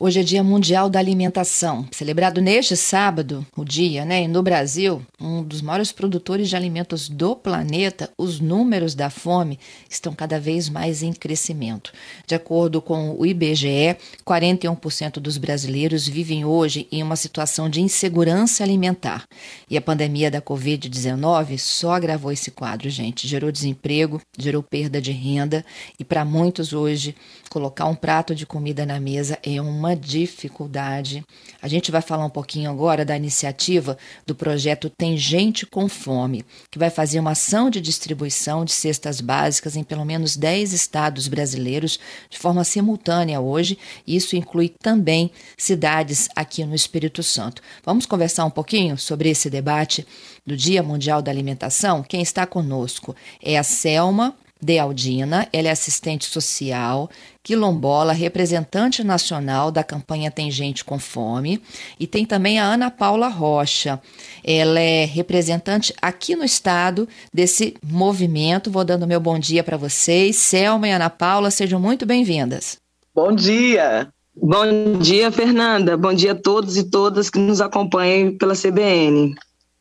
Hoje é Dia Mundial da Alimentação, celebrado neste sábado, o dia, né? E no Brasil, um dos maiores produtores de alimentos do planeta, os números da fome estão cada vez mais em crescimento. De acordo com o IBGE, 41% dos brasileiros vivem hoje em uma situação de insegurança alimentar. E a pandemia da Covid-19 só agravou esse quadro, gente. Gerou desemprego, gerou perda de renda e para muitos hoje, colocar um prato de comida na mesa é uma uma dificuldade. A gente vai falar um pouquinho agora da iniciativa do projeto Tem Gente com Fome, que vai fazer uma ação de distribuição de cestas básicas em pelo menos 10 estados brasileiros de forma simultânea hoje. Isso inclui também cidades aqui no Espírito Santo. Vamos conversar um pouquinho sobre esse debate do Dia Mundial da Alimentação? Quem está conosco é a Selma Dealdina, ela é assistente social, quilombola, representante nacional da campanha Tem Gente com Fome, e tem também a Ana Paula Rocha. Ela é representante aqui no estado desse movimento. Vou dando meu bom dia para vocês. Selma e Ana Paula, sejam muito bem-vindas. Bom dia. Bom dia, Fernanda. Bom dia a todos e todas que nos acompanham pela CBN.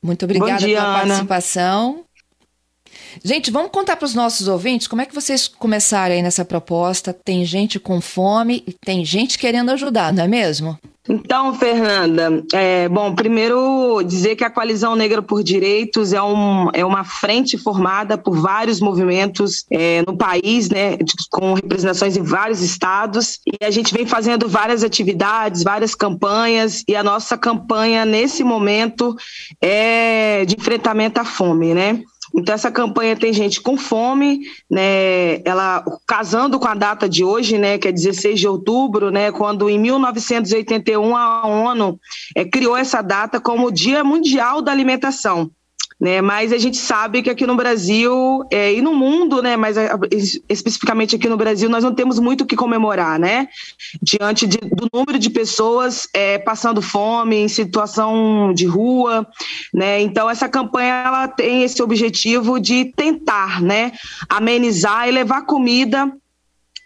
Muito obrigada dia, pela Ana. participação. Gente, vamos contar para os nossos ouvintes como é que vocês começaram aí nessa proposta. Tem gente com fome e tem gente querendo ajudar, não é mesmo? Então, Fernanda, é, bom, primeiro dizer que a Coalizão Negra por Direitos é, um, é uma frente formada por vários movimentos é, no país, né, com representações em vários estados, e a gente vem fazendo várias atividades, várias campanhas, e a nossa campanha nesse momento é de enfrentamento à fome, né? Então essa campanha tem gente com fome, né? Ela casando com a data de hoje, né, que é 16 de outubro, né, quando em 1981 a ONU é, criou essa data como Dia Mundial da Alimentação né? Mas a gente sabe que aqui no Brasil é, e no mundo, né? Mas especificamente aqui no Brasil nós não temos muito o que comemorar, né? Diante de, do número de pessoas é, passando fome, em situação de rua, né? Então essa campanha ela tem esse objetivo de tentar, né? Amenizar e levar comida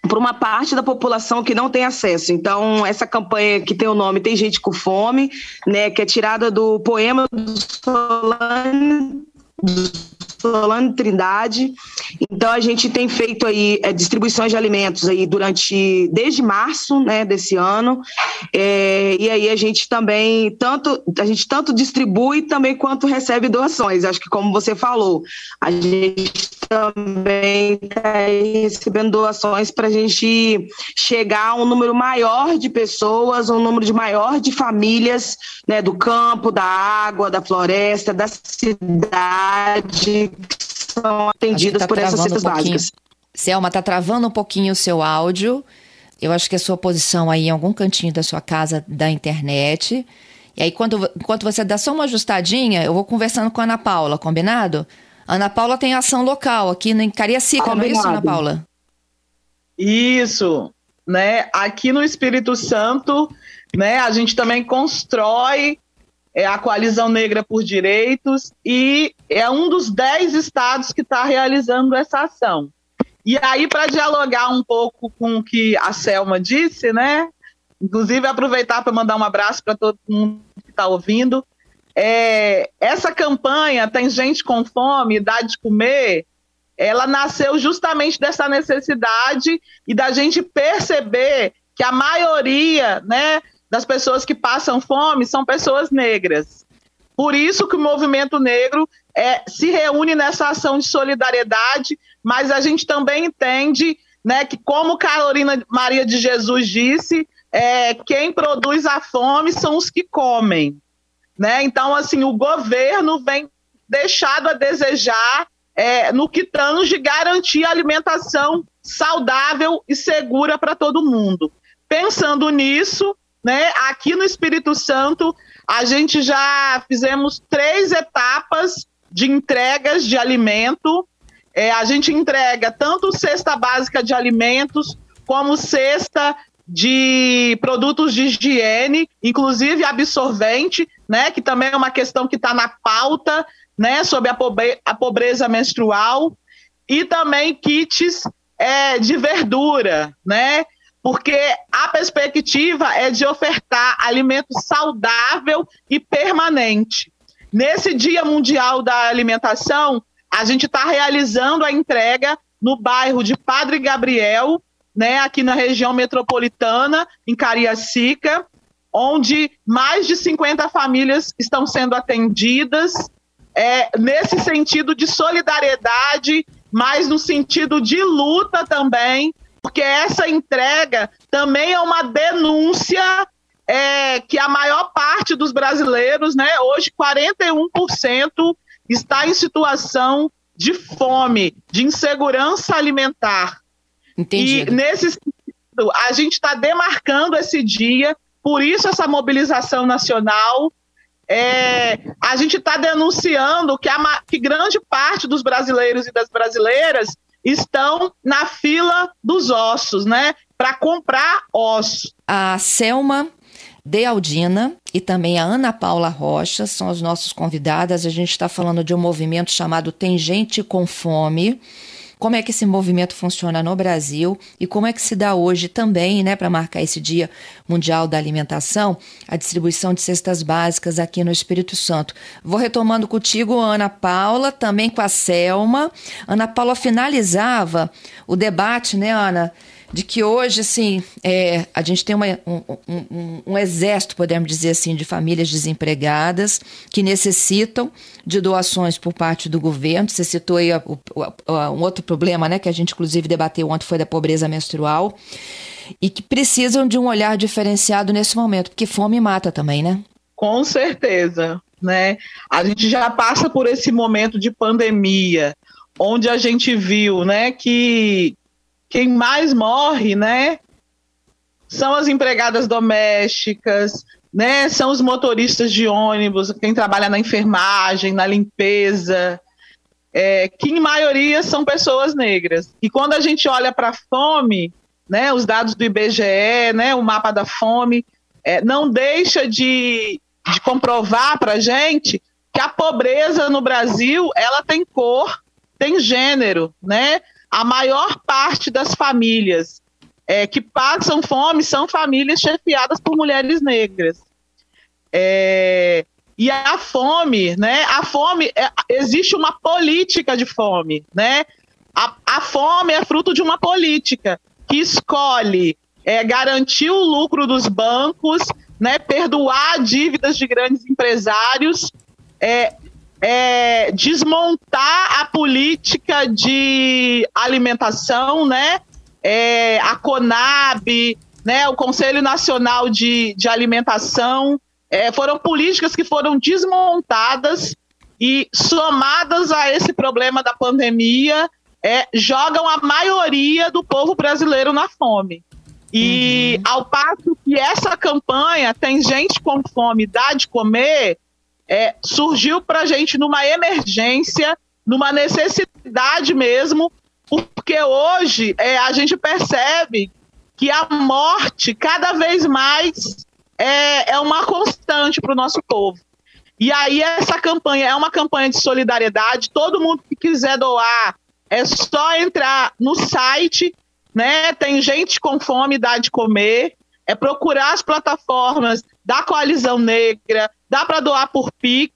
para uma parte da população que não tem acesso. Então, essa campanha que tem o nome Tem Gente com Fome, né, que é tirada do poema do Solano, do Solano Trindade. Então a gente tem feito aí é, distribuições de alimentos aí durante desde março, né, desse ano. É, e aí a gente também tanto a gente tanto distribui também quanto recebe doações. Acho que como você falou, a gente também está recebendo doações para a gente chegar a um número maior de pessoas, um número de maior de famílias, né, do campo, da água, da floresta, da cidade, que são atendidas tá por essas cestas um básicas. Selma, está travando um pouquinho o seu áudio. Eu acho que a sua posição aí em algum cantinho da sua casa da internet. E aí, quando, enquanto você dá só uma ajustadinha, eu vou conversando com a Ana Paula, combinado? Ana Paula tem ação local aqui em Cariacica, não é isso, Ana Paula? Isso, né? Aqui no Espírito Santo, né? A gente também constrói é, a Coalizão Negra por Direitos e é um dos dez estados que está realizando essa ação. E aí, para dialogar um pouco com o que a Selma disse, né? Inclusive, aproveitar para mandar um abraço para todo mundo que está ouvindo. É, essa campanha Tem Gente com Fome, Dá de Comer, ela nasceu justamente dessa necessidade e da gente perceber que a maioria né, das pessoas que passam fome são pessoas negras. Por isso que o movimento negro é, se reúne nessa ação de solidariedade, mas a gente também entende né, que, como Carolina Maria de Jesus disse, é, quem produz a fome são os que comem. Né? Então, assim, o governo vem deixado a desejar é, no que tange garantir alimentação saudável e segura para todo mundo. Pensando nisso, né, aqui no Espírito Santo, a gente já fizemos três etapas de entregas de alimento. É, a gente entrega tanto cesta básica de alimentos, como cesta de produtos de higiene, inclusive absorvente, né, que também é uma questão que está na pauta, né, sobre a, pobre a pobreza menstrual, e também kits é, de verdura, né, porque a perspectiva é de ofertar alimento saudável e permanente. Nesse Dia Mundial da Alimentação, a gente está realizando a entrega no bairro de Padre Gabriel, né, aqui na região metropolitana, em Cariacica, onde mais de 50 famílias estão sendo atendidas, é, nesse sentido de solidariedade, mas no sentido de luta também, porque essa entrega também é uma denúncia é, que a maior parte dos brasileiros, né, hoje 41% está em situação de fome, de insegurança alimentar. Entendido. E nesse sentido, a gente está demarcando esse dia, por isso essa mobilização nacional. É, a gente está denunciando que, a, que grande parte dos brasileiros e das brasileiras estão na fila dos ossos, né? Para comprar ossos. A Selma Dealdina e também a Ana Paula Rocha são as nossas convidadas. A gente está falando de um movimento chamado Tem Gente com Fome como é que esse movimento funciona no Brasil e como é que se dá hoje também, né, para marcar esse Dia Mundial da Alimentação, a distribuição de cestas básicas aqui no Espírito Santo. Vou retomando contigo, Ana Paula, também com a Selma. Ana Paula finalizava o debate, né, Ana? De que hoje, assim, é, a gente tem uma, um, um, um, exército, podemos dizer assim, de famílias desempregadas que necessitam de doações por parte do governo. Você citou aí o, o, um outro problema, né, que a gente inclusive debateu ontem, foi da pobreza menstrual, e que precisam de um olhar diferenciado nesse momento, porque fome mata também, né? Com certeza, né? A gente já passa por esse momento de pandemia, onde a gente viu, né, que quem mais morre, né, são as empregadas domésticas, né, são os motoristas de ônibus, quem trabalha na enfermagem, na limpeza, é, que em maioria são pessoas negras. E quando a gente olha para a fome, né, os dados do IBGE, né, o mapa da fome, é, não deixa de, de comprovar para a gente que a pobreza no Brasil ela tem cor, tem gênero, né? A maior parte das famílias é, que passam fome são famílias chefiadas por mulheres negras. É, e a fome, né? A fome, é, existe uma política de fome, né? A, a, fome é fruto de uma política que escolhe é, garantir o lucro dos bancos, né? Perdoar dívidas de grandes empresários, é, desmontar a política de alimentação, né? É, a CONAB, né? O Conselho Nacional de, de Alimentação, é, foram políticas que foram desmontadas e somadas a esse problema da pandemia, é, jogam a maioria do povo brasileiro na fome. E uhum. ao passo que essa campanha tem gente com fome, dá de comer, é, surgiu para a gente numa emergência, numa necessidade mesmo, porque hoje é, a gente percebe que a morte cada vez mais é, é uma constante para o nosso povo. E aí essa campanha é uma campanha de solidariedade. Todo mundo que quiser doar é só entrar no site, né? Tem gente com fome, dá de comer. É procurar as plataformas da Coalizão Negra, dá para doar por Pix,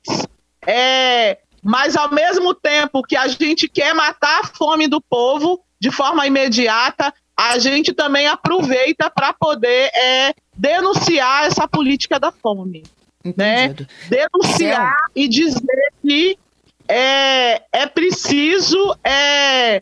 é, mas ao mesmo tempo que a gente quer matar a fome do povo de forma imediata, a gente também aproveita para poder é, denunciar essa política da fome. Né? Denunciar Céu. e dizer que é, é preciso é,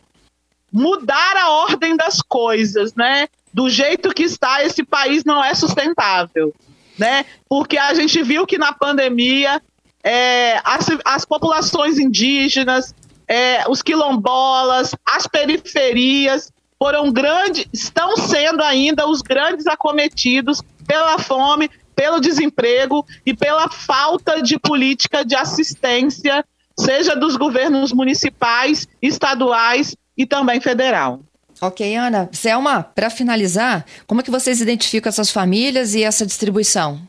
mudar a ordem das coisas, né? Do jeito que está, esse país não é sustentável né? Porque a gente viu que na pandemia é, as, as populações indígenas, é, os quilombolas, as periferias foram grandes, estão sendo ainda os grandes acometidos pela fome, pelo desemprego e pela falta de política de assistência, seja dos governos municipais, estaduais e também federal. Ok, Ana. Selma, para finalizar, como é que vocês identificam essas famílias e essa distribuição?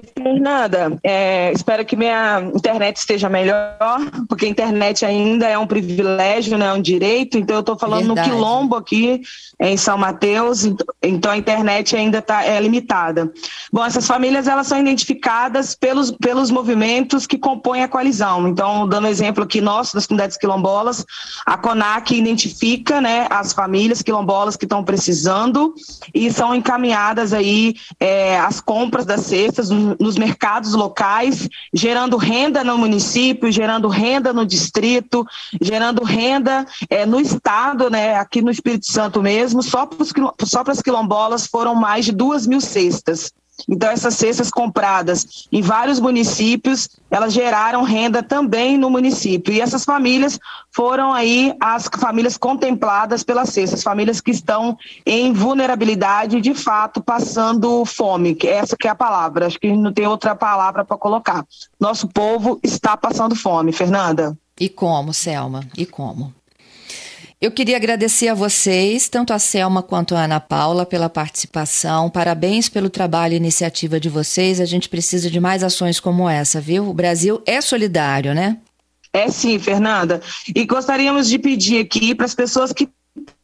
Fernanda, é, espero que minha internet esteja melhor, porque a internet ainda é um privilégio, né, é um direito. Então, eu estou falando Verdade. no Quilombo aqui, em São Mateus, então a internet ainda tá, é limitada. Bom, essas famílias elas são identificadas pelos, pelos movimentos que compõem a coalizão. Então, dando exemplo aqui nosso, das comunidades quilombolas, a CONAC identifica né, as famílias quilombolas que estão precisando e são encaminhadas aí é, as compras das cestas nos mercados locais, gerando renda no município, gerando renda no distrito, gerando renda é, no estado, né, aqui no Espírito Santo mesmo, só para as quilombolas foram mais de duas mil cestas. Então, essas cestas compradas em vários municípios, elas geraram renda também no município. E essas famílias foram aí as famílias contempladas pelas cestas, famílias que estão em vulnerabilidade, de fato, passando fome. Essa que é a palavra, acho que não tem outra palavra para colocar. Nosso povo está passando fome, Fernanda. E como, Selma? E como? Eu queria agradecer a vocês, tanto a Selma quanto a Ana Paula, pela participação. Parabéns pelo trabalho e iniciativa de vocês. A gente precisa de mais ações como essa, viu? O Brasil é solidário, né? É sim, Fernanda. E gostaríamos de pedir aqui para as pessoas que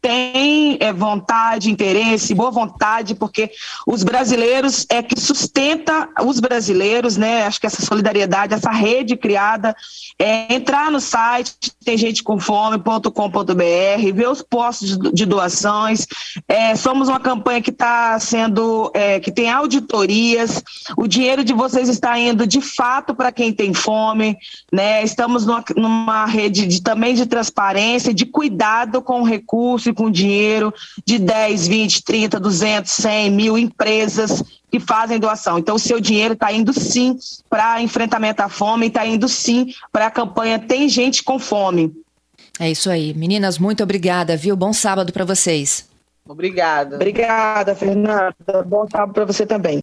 tem é, vontade, interesse, boa vontade, porque os brasileiros é que sustenta os brasileiros, né? Acho que essa solidariedade, essa rede criada, é entrar no site tem gente com fome.com.br, ver os postos de, doações. É, somos uma campanha que está sendo, é, que tem auditorias. O dinheiro de vocês está indo de fato para quem tem fome, né? Estamos numa, numa rede de, também de transparência, de cuidado com o recurso com dinheiro de 10, 20, 30, 200, 100 mil empresas que fazem doação. Então, o seu dinheiro está indo sim para enfrentamento à fome, está indo sim para a campanha Tem Gente com Fome. É isso aí. Meninas, muito obrigada, viu? Bom sábado para vocês. Obrigada. Obrigada, Fernanda. Bom sábado para você também.